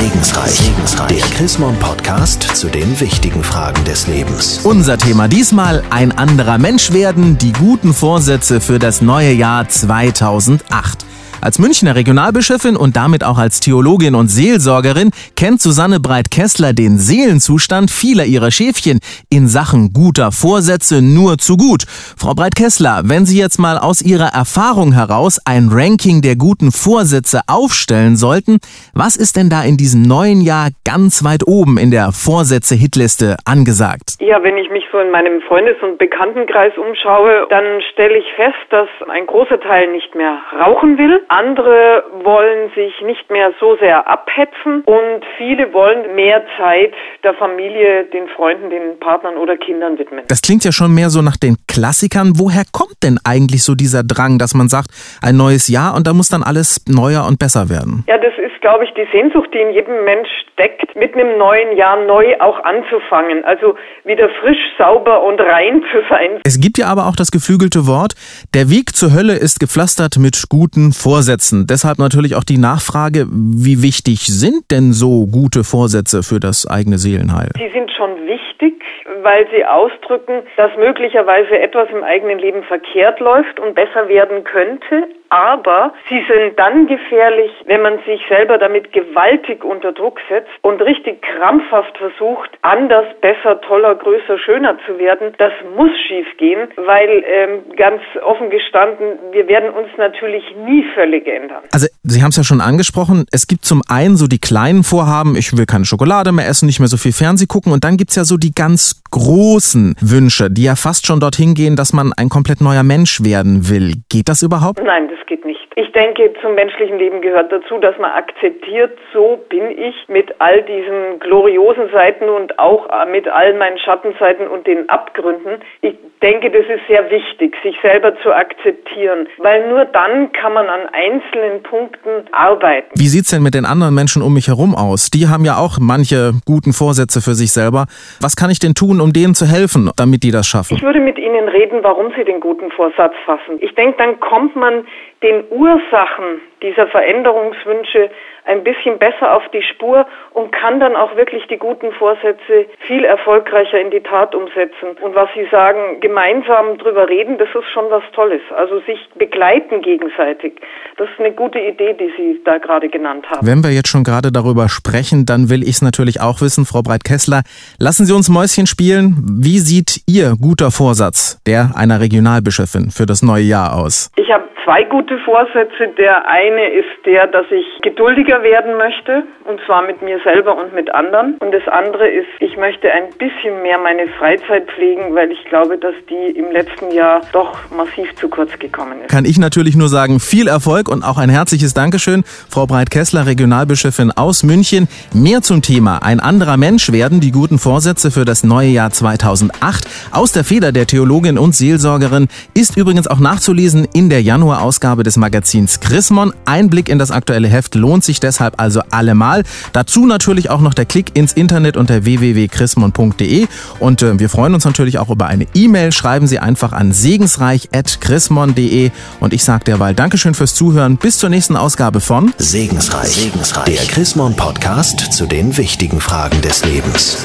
Segensreich. Segensreich. Der Chrismon Podcast zu den wichtigen Fragen des Lebens. Unser Thema diesmal ein anderer Mensch werden, die guten Vorsätze für das neue Jahr 2008. Als Münchner Regionalbischöfin und damit auch als Theologin und Seelsorgerin kennt Susanne Breit-Kessler den Seelenzustand vieler ihrer Schäfchen in Sachen guter Vorsätze nur zu gut. Frau Breit-Kessler, wenn Sie jetzt mal aus Ihrer Erfahrung heraus ein Ranking der guten Vorsätze aufstellen sollten, was ist denn da in diesem neuen Jahr ganz weit oben in der Vorsätze-Hitliste angesagt? Ja, wenn ich mich so in meinem Freundes- und Bekanntenkreis umschaue, dann stelle ich fest, dass ein großer Teil nicht mehr rauchen will, andere wollen sich nicht mehr so sehr abhetzen und viele wollen mehr Zeit der Familie, den Freunden, den Partnern oder Kindern widmen. Das klingt ja schon mehr so nach den Klassikern. Woher kommt denn eigentlich so dieser Drang, dass man sagt, ein neues Jahr und da muss dann alles neuer und besser werden? Ja, das ist, glaube ich, die Sehnsucht, die in jedem Mensch steckt, mit einem neuen Jahr neu auch anzufangen. Also wieder frisch, sauber und rein zu sein. Es gibt ja aber auch das geflügelte Wort, der Weg zur Hölle ist gepflastert mit guten Vorsätzen. Deshalb natürlich auch die Nachfrage, wie wichtig sind denn so gute Vorsätze für das eigene Seelenheil? Sie sind schon wichtig, weil sie ausdrücken, dass möglicherweise etwas im eigenen Leben verkehrt läuft und besser werden könnte, aber sie sind dann gefährlich, wenn man sich selber damit gewaltig unter Druck setzt und richtig krampfhaft versucht, anders, besser, toller, größer, schöner zu werden. Das muss schiefgehen, weil ähm, ganz offen gestanden, wir werden uns natürlich nie völlig ändern. Also Sie haben es ja schon angesprochen, es gibt zum einen so die kleinen Vorhaben, ich will keine Schokolade mehr essen, nicht mehr so viel Fernseh gucken und dann gibt's ja so die ganz großen Wünsche, die ja fast schon dorthin gehen, dass man ein komplett neuer Mensch werden will. Geht das überhaupt? Nein, das geht nicht. Ich denke, zum menschlichen Leben gehört dazu, dass man akzeptiert, so bin ich mit all diesen gloriosen Seiten und auch mit all meinen Schattenseiten und den Abgründen. Ich denke, das ist sehr wichtig, sich selber zu akzeptieren, weil nur dann kann man an einzelnen Punkten arbeiten. Wie sieht's denn mit den anderen Menschen um mich herum aus? Die haben ja auch manche guten Vorsätze für sich selber. Was kann ich denn tun, um denen zu helfen, damit die das schaffen? Ich würde mit ihnen reden, warum sie den guten Vorsatz fassen. Ich denke, dann kommt man den Ursachen dieser Veränderungswünsche ein bisschen besser auf die Spur und kann dann auch wirklich die guten Vorsätze viel erfolgreicher in die Tat umsetzen. Und was Sie sagen, gemeinsam drüber reden, das ist schon was Tolles. Also sich begleiten gegenseitig. Das ist eine gute Idee, die Sie da gerade genannt haben. Wenn wir jetzt schon gerade darüber sprechen, dann will ich es natürlich auch wissen, Frau Breit-Kessler. Lassen Sie uns Mäuschen spielen. Wie sieht Ihr guter Vorsatz, der einer Regionalbischöfin, für das neue Jahr aus? Ich habe zwei gute Vorsätze. Der eine ist der, dass ich geduldiger werden möchte, und zwar mit mir selber und mit anderen. Und das andere ist, ich möchte ein bisschen mehr meine Freizeit pflegen, weil ich glaube, dass die im letzten Jahr doch massiv zu kurz gekommen ist. Kann ich natürlich nur sagen, viel Erfolg und auch ein herzliches Dankeschön, Frau Breit-Kessler, Regionalbischöfin aus München. Mehr zum Thema Ein anderer Mensch werden die guten Vorsätze für das neue Jahr 2008 aus der Feder der Theologin und Seelsorgerin ist übrigens auch nachzulesen in der Januarausgabe des Magazins Chrismon. Ein Blick in das aktuelle Heft lohnt sich deshalb also allemal. Dazu natürlich auch noch der Klick ins Internet unter www.chrismon.de und äh, wir freuen uns natürlich auch über eine E-Mail. Schreiben Sie einfach an segensreich.chrismon.de und ich sage derweil Dankeschön fürs Zuhören. Bis zur nächsten Ausgabe von Segensreich. Segensreich. Der Chrismon Podcast zu den wichtigen Fragen des Lebens.